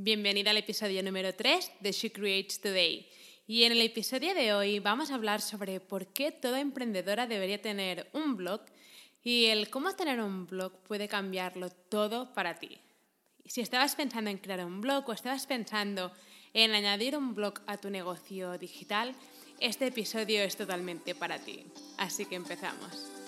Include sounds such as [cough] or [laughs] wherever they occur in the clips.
Bienvenida al episodio número 3 de She Creates Today. Y en el episodio de hoy vamos a hablar sobre por qué toda emprendedora debería tener un blog y el cómo tener un blog puede cambiarlo todo para ti. Si estabas pensando en crear un blog o estabas pensando en añadir un blog a tu negocio digital, este episodio es totalmente para ti. Así que empezamos.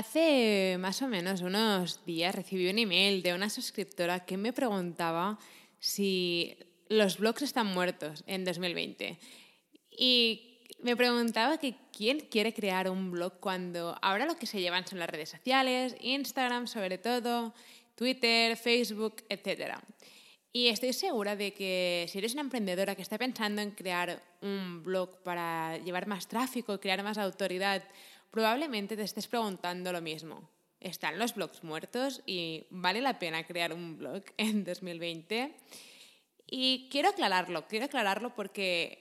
Hace más o menos unos días recibí un email de una suscriptora que me preguntaba si los blogs están muertos en 2020. Y me preguntaba que quién quiere crear un blog cuando ahora lo que se llevan son las redes sociales, Instagram sobre todo, Twitter, Facebook, etc. Y estoy segura de que si eres una emprendedora que está pensando en crear un blog para llevar más tráfico, crear más autoridad, probablemente te estés preguntando lo mismo. ¿Están los blogs muertos y vale la pena crear un blog [laughs] en 2020? Y quiero aclararlo, quiero aclararlo porque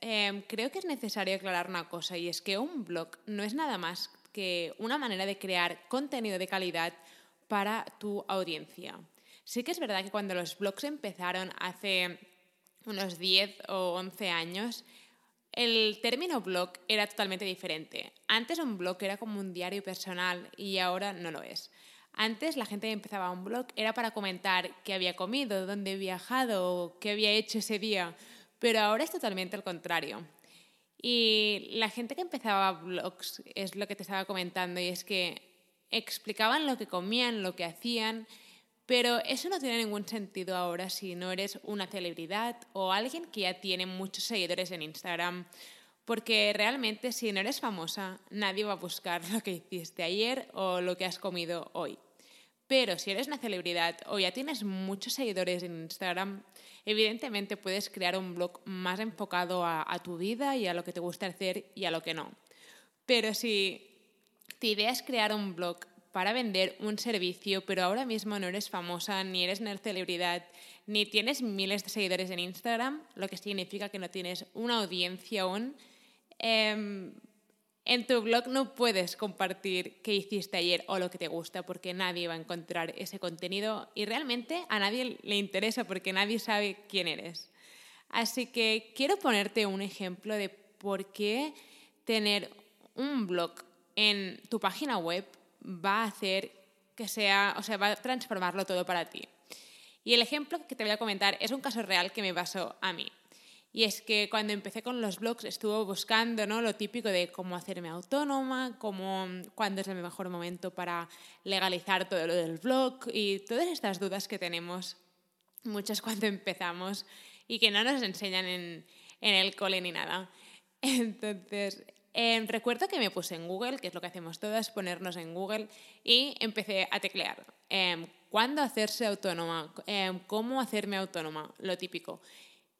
em, creo que es necesario aclarar una cosa y es que un blog no es nada más que una manera de crear contenido de calidad para tu audiencia. Sí que es verdad que cuando los blogs empezaron hace unos 10 o 11 años, el término blog era totalmente diferente. Antes un blog era como un diario personal y ahora no lo es. Antes la gente empezaba un blog era para comentar qué había comido, dónde había viajado, qué había hecho ese día, pero ahora es totalmente al contrario. Y la gente que empezaba blogs es lo que te estaba comentando y es que explicaban lo que comían, lo que hacían, pero eso no tiene ningún sentido ahora si no eres una celebridad o alguien que ya tiene muchos seguidores en Instagram. Porque realmente si no eres famosa, nadie va a buscar lo que hiciste ayer o lo que has comido hoy. Pero si eres una celebridad o ya tienes muchos seguidores en Instagram, evidentemente puedes crear un blog más enfocado a, a tu vida y a lo que te gusta hacer y a lo que no. Pero si tu idea es crear un blog para vender un servicio, pero ahora mismo no eres famosa, ni eres una celebridad, ni tienes miles de seguidores en Instagram, lo que significa que no tienes una audiencia aún. Em, en tu blog no puedes compartir qué hiciste ayer o lo que te gusta porque nadie va a encontrar ese contenido y realmente a nadie le interesa porque nadie sabe quién eres. Así que quiero ponerte un ejemplo de por qué tener un blog en tu página web va a hacer que sea, o sea, va a transformarlo todo para ti. Y el ejemplo que te voy a comentar es un caso real que me pasó a mí. Y es que cuando empecé con los blogs estuve buscando ¿no? lo típico de cómo hacerme autónoma, cómo, cuándo es el mejor momento para legalizar todo lo del blog y todas estas dudas que tenemos muchas cuando empezamos y que no nos enseñan en, en el cole ni nada. [laughs] Entonces, Em, recuerdo que me puse en Google, que es lo que hacemos todas, ponernos en Google, y empecé a teclear. Eh, ¿Cuándo hacerse autónoma? Em, ¿Cómo hacerme autónoma? Lo típico.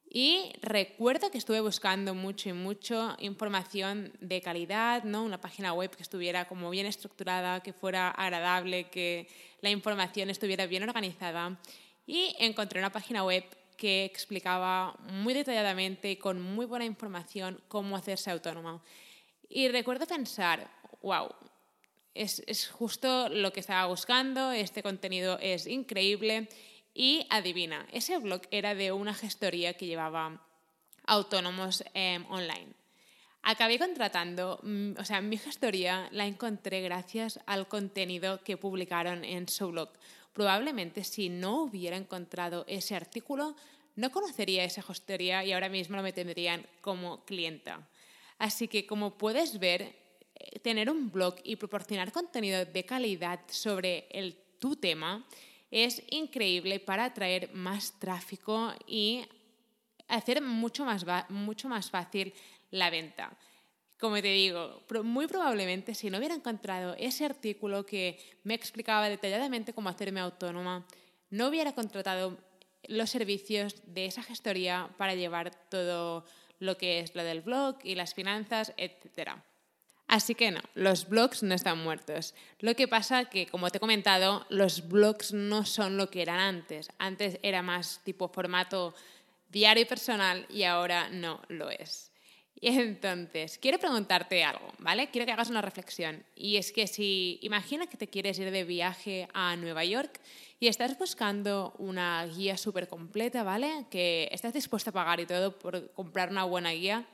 Y recuerdo que estuve buscando mucho y mucho información de calidad, ¿no? una página web que estuviera como bien estructurada, que fuera agradable, que la información estuviera bien organizada. Y encontré una página web que explicaba muy detalladamente y con muy buena información cómo hacerse autónoma. Y recuerdo pensar, wow, es, justo lo que estaba buscando, este contenido es increíble. Y adivina, ese blog era de una gestoría que llevaba autónomos eh, online. Acabé contratando, mm, o sea, mi gestoría la encontré gracias al contenido que publicaron en su blog. Probablemente si no hubiera encontrado ese artículo, no conocería esa gestoría y ahora mismo me tendrían como clienta. Así que como puedes ver, eh, tener un blog y proporcionar contenido de calidad sobre el, tu tema es increíble para atraer más tráfico y hacer mucho más, mucho más fácil la venta. Como te digo, muy probablemente si no hubiera encontrado ese artículo que me explicaba detalladamente cómo hacerme autónoma, no hubiera contratado los servicios de esa gestoría para llevar todo lo que es lo del blog y las finanzas, etc. Así que no, los blogs no están muertos. Lo que pasa que, como te he comentado, los blogs no son lo que eran antes. Antes era más tipo formato diario y personal y ahora no lo es. [laughs] Y entonces, quiero preguntarte algo, ¿vale? Quiero que hagas una reflexión. Y es que si imagina que te quieres ir de viaje a Nueva York y estás buscando una guía súper completa, ¿vale? Que estás dispuesta a pagar y todo por comprar una buena guía.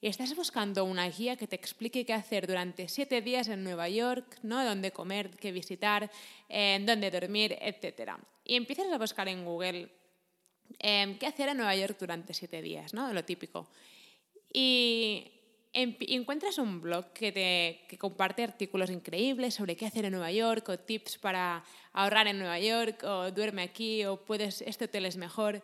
Y estás buscando una guía que te explique qué hacer durante siete días en Nueva York, ¿no? Dónde comer, qué visitar, eh, dónde dormir, etc. Y empiezas a buscar en Google eh, qué hacer en Nueva York durante siete días, ¿no? Lo típico. Y encuentras un blog que, te, comparte artículos increíbles sobre qué hacer en Nueva York o tips para ahorrar en Nueva York o duerme aquí o puedes, este hotel es mejor.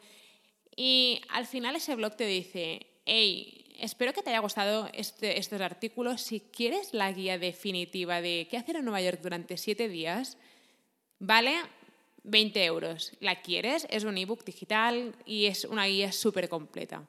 Y al final ese blog te dice, hey, espero que te haya gustado este, estos artículos. Si quieres la guía definitiva de qué hacer en Nueva York durante siete días, vale 20 euros. ¿La quieres? Es un ebook digital y es una guía súper completa.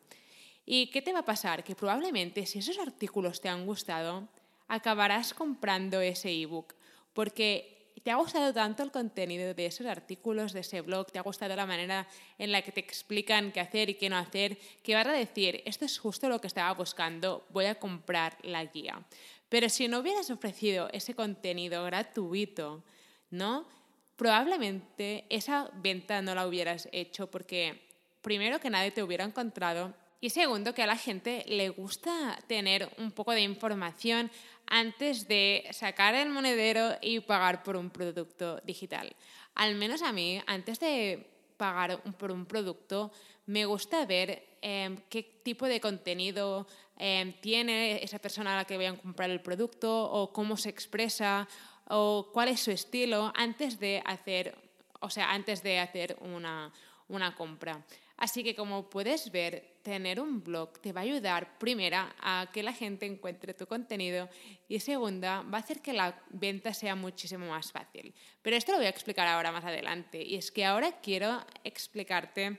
¿Y qué te va a pasar? Que probablemente si esos artículos te han gustado, acabarás comprando ese ebook, porque te ha gustado tanto el contenido de esos artículos, de ese blog, te ha gustado la manera en la que te explican qué hacer y qué no hacer, que vas a decir, esto es justo lo que estaba buscando, voy a comprar la guía. Pero si no hubieras ofrecido ese contenido gratuito, ¿no? Probablemente esa venta no la hubieras hecho porque primero que nadie te hubiera encontrado y segundo, que a la gente le gusta tener un poco de información antes de sacar el monedero y pagar por un producto digital. Al menos a mí, antes de pagar por un producto, me gusta ver em, qué tipo de contenido em, tiene esa persona a la que voy a comprar el producto o cómo se expresa o cuál es su estilo antes de hacer, o sea, antes de hacer una, una compra. Así que como puedes ver, tener un blog te va a ayudar, primera, a que la gente encuentre tu contenido y segunda, va a hacer que la venta sea muchísimo más fácil. Pero esto lo voy a explicar ahora más adelante y es que ahora quiero explicarte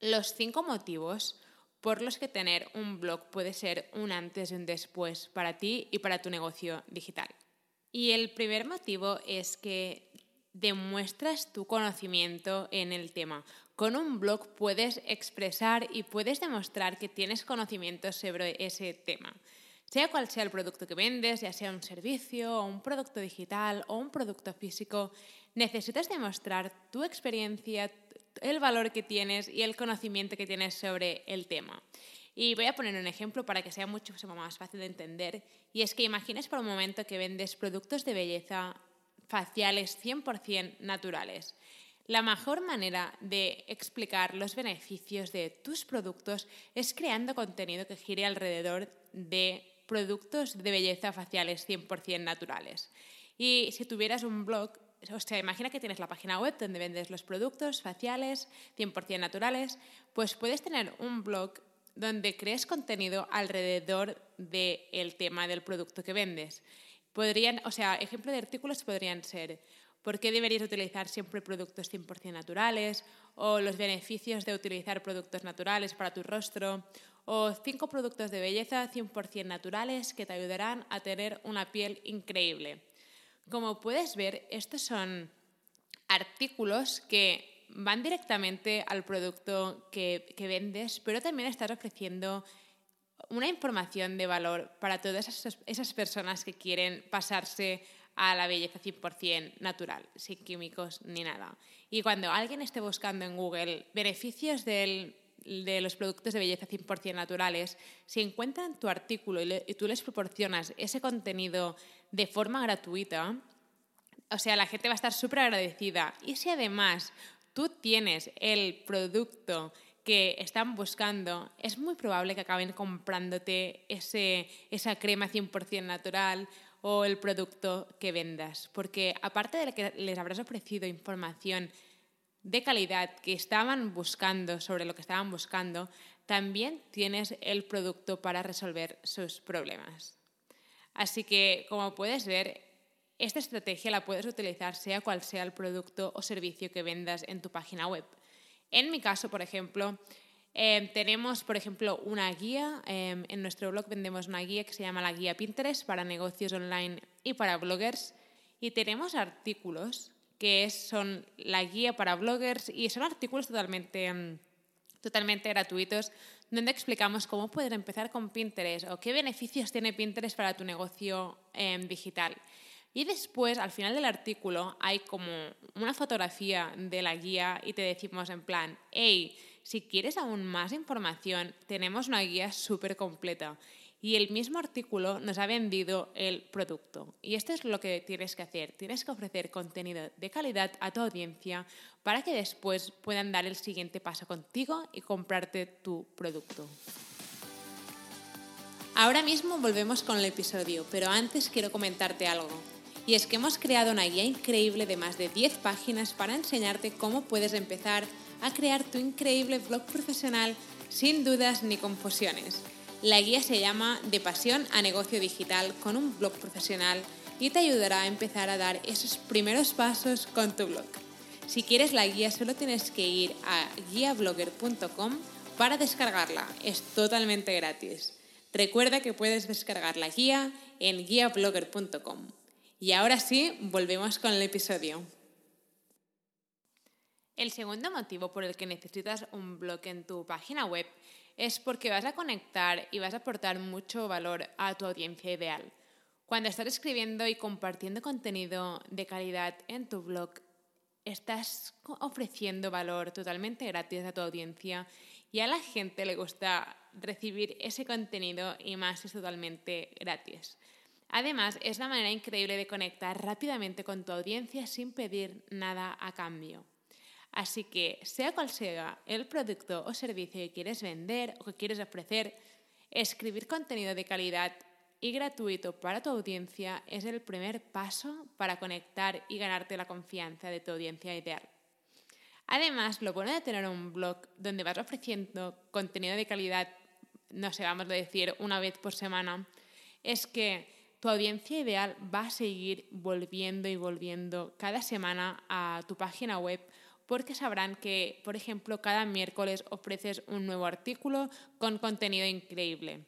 los cinco motivos por los que tener un blog puede ser un antes y un después para ti y para tu negocio digital. Y el primer motivo es que demuestras tu conocimiento en el tema. Con un blog puedes expresar y puedes demostrar que tienes conocimientos sobre ese tema. Sea cual sea el producto que vendes, ya sea un servicio un producto digital o un producto físico, necesitas demostrar tu experiencia, el valor que tienes y el conocimiento que tienes sobre el tema. Y voy a poner un ejemplo para que sea mucho más fácil de entender. Y es que imagines por un momento que vendes productos de belleza faciales 100% naturales. La mejor manera de explicar los beneficios de tus productos es creando contenido que gire alrededor de productos de belleza faciales 100% naturales. Y si tuvieras un blog, o sea, imagina que tienes la página web donde vendes los productos faciales 100% naturales, pues puedes tener un blog donde crees contenido alrededor del tema del producto que vendes. Podrían, o sea, ejemplo de artículos podrían ser ¿Por qué deberías utilizar siempre productos 100% naturales? ¿O los beneficios de utilizar productos naturales para tu rostro? ¿O cinco productos de belleza 100% naturales que te ayudarán a tener una piel increíble? Como puedes ver, estos son artículos que van directamente al producto que, vendes, pero también estás ofreciendo una información de valor para todas esas, esas personas que quieren pasarse a la belleza 100% natural, sin químicos ni nada. Y cuando alguien esté buscando en Google beneficios de los productos de belleza 100% naturales, si encuentran tu artículo y, tú les proporcionas ese contenido de forma gratuita, o sea, la gente va a estar súper agradecida. Y si además tú tienes el producto que están buscando, es muy probable que acaben comprándote ese, esa crema 100% natural o el producto que vendas. Porque aparte de que les habrás ofrecido información de calidad que estaban buscando, sobre lo que estaban buscando, también tienes el producto para resolver sus problemas. Así que, como puedes ver, esta estrategia la puedes utilizar sea cual sea el producto o servicio que vendas en tu página web. En mi caso, por ejemplo, eh, tenemos, por ejemplo, una guía. Eh, en nuestro blog vendemos una guía que se llama la guía Pinterest para negocios online y para bloggers. Y tenemos artículos que son la guía para bloggers y son artículos totalmente, mm, totalmente gratuitos donde explicamos cómo poder empezar con Pinterest o qué beneficios tiene Pinterest para tu negocio em, digital. Y después, al final del artículo, hay como una fotografía de la guía y te decimos en plan, hey, si quieres aún más información, tenemos una guía súper completa y el mismo artículo nos ha vendido el producto. Y esto es lo que tienes que hacer. Tienes que ofrecer contenido de calidad a tu audiencia para que después puedan dar el siguiente paso contigo y comprarte tu producto. Ahora mismo volvemos con el episodio, pero antes quiero comentarte algo. Y es que hemos creado una guía increíble de más de 10 páginas para enseñarte cómo puedes empezar a crear tu increíble blog profesional sin dudas ni confusiones. La guía se llama De pasión a negocio digital con un blog profesional y te ayudará a empezar a dar esos primeros pasos con tu blog. Si quieres la guía solo tienes que ir a guiablogger.com para descargarla. Es totalmente gratis. Recuerda que puedes descargar la guía en guiablogger.com. Y ahora sí, volvemos con el episodio. El segundo motivo por el que necesitas un blog en tu página web es porque vas a conectar y vas a aportar mucho valor a tu audiencia ideal. Cuando estás escribiendo y compartiendo contenido de calidad en tu blog, estás ofreciendo valor totalmente gratis a tu audiencia y a la gente le gusta recibir ese contenido y más es totalmente gratis. Además, es una manera increíble de conectar rápidamente con tu audiencia sin pedir nada a cambio. Así que, sea cual sea el producto o servicio que quieres vender o que quieres ofrecer, escribir contenido de calidad y gratuito para tu audiencia es el primer paso para conectar y ganarte la confianza de tu audiencia ideal. Además, lo bueno de tener un blog donde vas ofreciendo contenido de calidad, no sé, vamos a decir una vez por semana, es que tu audiencia ideal va a seguir volviendo y volviendo cada semana a tu página web porque sabrán que, por ejemplo, cada miércoles ofreces un nuevo artículo con contenido increíble.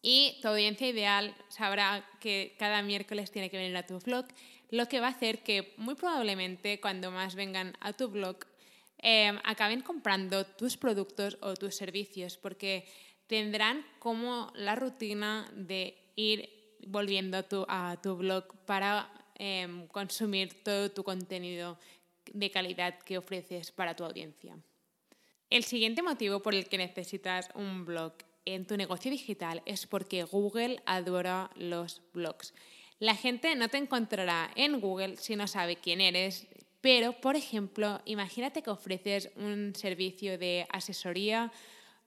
Y tu audiencia ideal sabrá que cada miércoles tiene que venir a tu blog, lo que va a hacer que muy probablemente cuando más vengan a tu blog em, acaben comprando tus productos o tus servicios, porque tendrán como la rutina de ir volviendo a tu, blog para em, consumir todo tu contenido de calidad que ofreces para tu audiencia. El siguiente motivo por el que necesitas un blog en tu negocio digital es porque Google adora los blogs. La gente no te encontrará en Google si no sabe quién eres, pero, por ejemplo, imagínate que ofreces un servicio de asesoría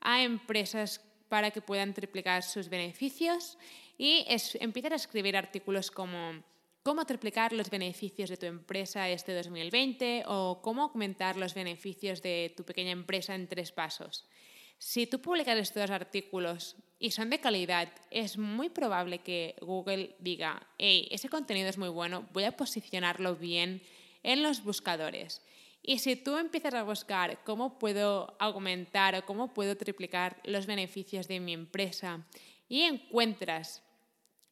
a empresas para que puedan triplicar sus beneficios y empiezas a escribir artículos como cómo triplicar los beneficios de tu empresa este 2020 o cómo aumentar los beneficios de tu pequeña empresa en tres pasos. Si tú publicas estos artículos y son de calidad, es muy probable que Google diga, hey, ese contenido es muy bueno, voy a posicionarlo bien en los buscadores. Y si tú empiezas a buscar cómo puedo aumentar o cómo puedo triplicar los beneficios de mi empresa y encuentras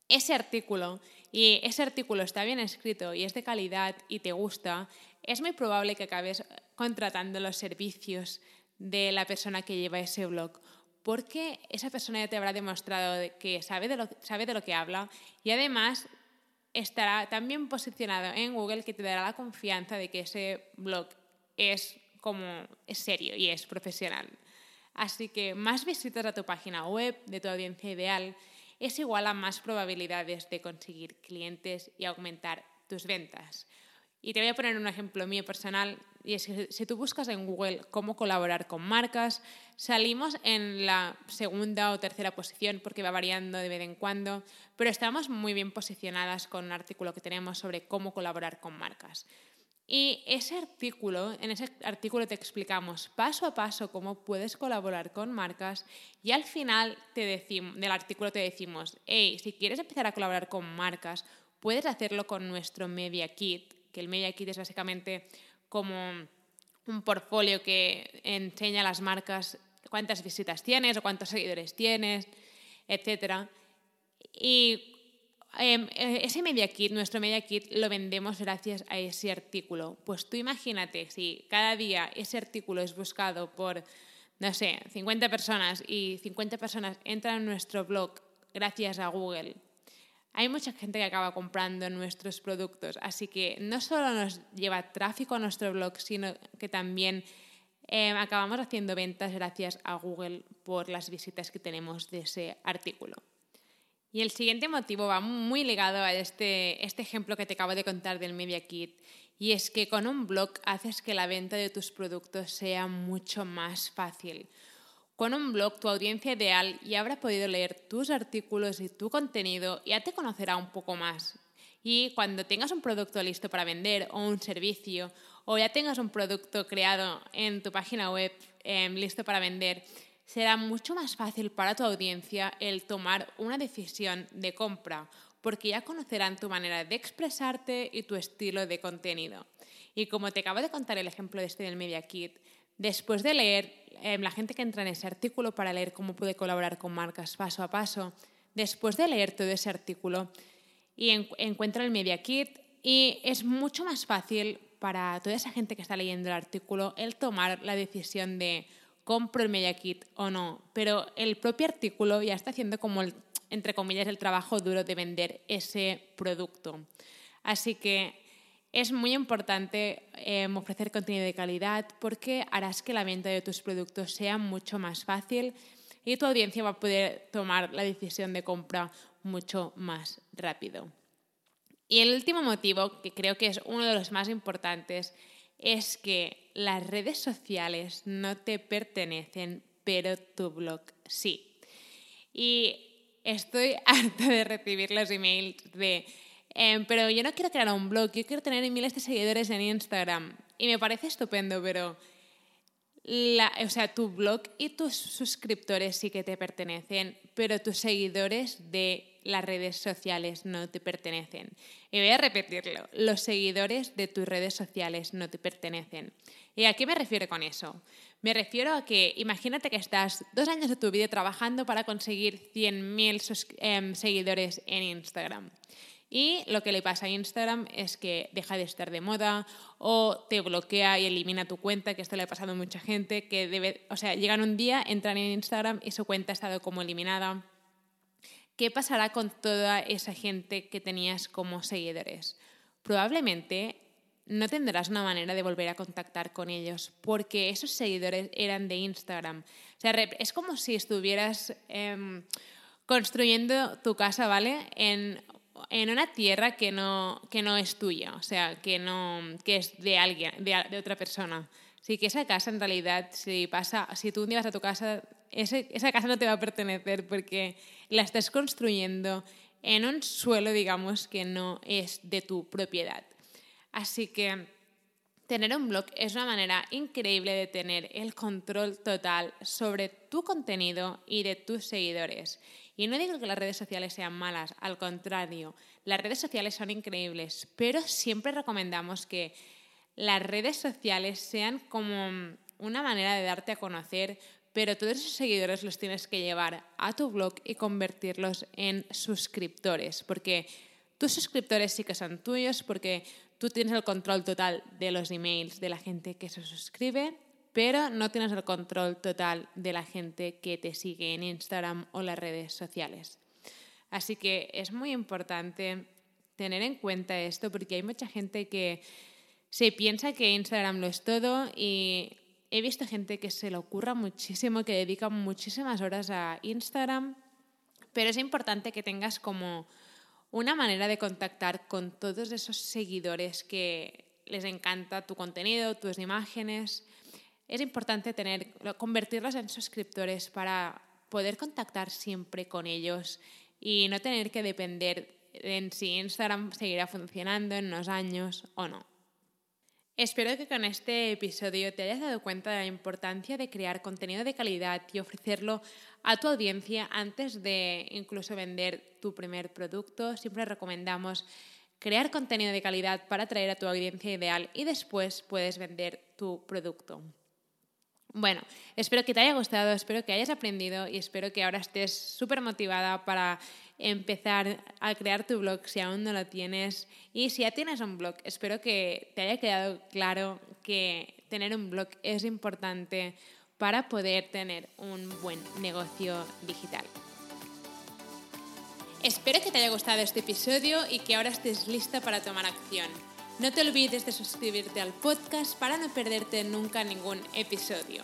ese artículo y ese artículo está bien escrito y es de calidad y te gusta, es muy probable que acabes contratando los servicios de la persona que lleva ese blog, porque esa persona ya te habrá demostrado que sabe de lo, sabe de lo que habla y además estará tan bien posicionado en Google que te dará la confianza de que ese blog es como es serio y es profesional. Así que más visitas a tu página web de tu audiencia ideal es igual a más probabilidades de conseguir clientes y aumentar tus ventas. Y te voy a poner un ejemplo mío personal, y es que si tú buscas en Google cómo colaborar con marcas, salimos en la segunda o tercera posición porque va variando de vez en cuando, pero estamos muy bien posicionadas con un artículo que tenemos sobre cómo colaborar con marcas. Y ese artículo, en ese artículo te explicamos paso a paso cómo puedes colaborar con marcas y al final te del artículo te decimos, hey, si quieres empezar a colaborar con marcas, puedes hacerlo con nuestro Media Kit, que el Media Kit es básicamente como un portfolio que enseña a las marcas cuántas visitas tienes o cuántos seguidores tienes, etc. Y eh, ese media kit, nuestro media kit, lo vendemos gracias a ese artículo. Pues tú imagínate si cada día ese artículo es buscado por, no sé, 50 personas y 50 personas entran en nuestro blog gracias a Google. Hay mucha gente que acaba comprando nuestros productos, así que no solo nos lleva tráfico a nuestro blog, sino que también em, acabamos haciendo ventas gracias a Google por las visitas que tenemos de ese artículo. Y el siguiente motivo va muy ligado a este, este ejemplo que te acabo de contar del Media Kit. Y es que con un blog haces que la venta de tus productos sea mucho más fácil. Con un blog tu audiencia ideal ya habrá podido leer tus artículos y tu contenido y ya te conocerá un poco más. Y cuando tengas un producto listo para vender o un servicio o ya tengas un producto creado en tu página web em, listo para vender, será mucho más fácil para tu audiencia el tomar una decisión de compra, porque ya conocerán tu manera de expresarte y tu estilo de contenido. Y como te acabo de contar el ejemplo de este del Media Kit, después de leer, em, la gente que entra en ese artículo para leer cómo puede colaborar con marcas paso a paso, después de leer todo ese artículo y encuentra el Media Kit y es mucho más fácil para toda esa gente que está leyendo el artículo el tomar la decisión de compro el Media Kit o no, pero el propio artículo ya está haciendo como, el, entre comillas, el trabajo duro de vender ese producto. Así que es muy importante em, ofrecer contenido de calidad porque harás que la venta de tus productos sea mucho más fácil y tu audiencia va a poder tomar la decisión de compra mucho más rápido. Y el último motivo, que creo que es uno de los más importantes, es que las redes sociales no te pertenecen, pero tu blog sí. Y estoy [laughs] harta de recibir los emails de, em, pero yo no quiero crear un blog, yo quiero tener miles de seguidores en Instagram. Y me parece estupendo, pero o sea, tu blog y tus suscriptores sí que te pertenecen, pero tus seguidores de las redes sociales no te pertenecen. Y voy a repetirlo, los seguidores de tus redes sociales no te pertenecen. ¿Y a qué me refiero con eso? Me refiero a que imagínate que estás dos años de tu vida trabajando para conseguir 100.000 em, seguidores en Instagram. Y lo que le pasa a Instagram es que deja de estar de moda o te bloquea y elimina tu cuenta, que esto le ha pasado a mucha gente, que debe, o sea, llegan un día, entran en Instagram y su cuenta ha estado como eliminada. ¿Qué pasará con toda esa gente que tenías como seguidores? Probablemente no tendrás una manera de volver a contactar con ellos porque esos seguidores eran de Instagram. O sea, es como si estuvieras em, construyendo tu casa, ¿vale? En en una tierra que no, que no es tuya, o sea, que, no, que es de alguien, de, de otra persona. Así que esa casa en realidad, si, pasa, si tú un vas a tu casa, ese, esa casa no te va a pertenecer porque la estás construyendo en un suelo, digamos, que no es de tu propiedad. Así que tener un blog es una manera increíble de tener el control total sobre tu contenido y de tus seguidores. Y no digo que las redes sociales sean malas, al contrario, las redes sociales son increíbles, pero siempre recomendamos que las redes sociales sean como una manera de darte a conocer, pero todos esos seguidores los tienes que llevar a tu blog y convertirlos en suscriptores, porque tus suscriptores sí que son tuyos, porque tú tienes el control total de los emails de la gente que se suscribe pero no tienes el control total de la gente que te sigue en Instagram o las redes sociales. Así que es muy importante tener en cuenta esto porque hay mucha gente que se piensa que Instagram lo es todo y he visto gente que se le ocurra muchísimo, que dedica muchísimas horas a Instagram, pero es importante que tengas como una manera de contactar con todos esos seguidores que les encanta tu contenido, tus imágenes, es importante tener, convertirlos en suscriptores para poder contactar siempre con ellos y no tener que depender en si Instagram seguirá funcionando en unos años o no. Espero que con este episodio te hayas dado cuenta de la importancia de crear contenido de calidad y ofrecerlo a tu audiencia antes de incluso vender tu primer producto. Siempre recomendamos crear contenido de calidad para atraer a tu audiencia ideal y después puedes vender tu producto. Bueno, espero que te haya gustado, espero que hayas aprendido y espero que ahora estés súper motivada para empezar a crear tu blog si aún no lo tienes. Y si ya tienes un blog, espero que te haya quedado claro que tener un blog es importante para poder tener un buen negocio digital. Espero que te haya gustado este episodio y que ahora estés lista para tomar acción. No te olvides de suscribirte al podcast para no perderte nunca ningún episodio.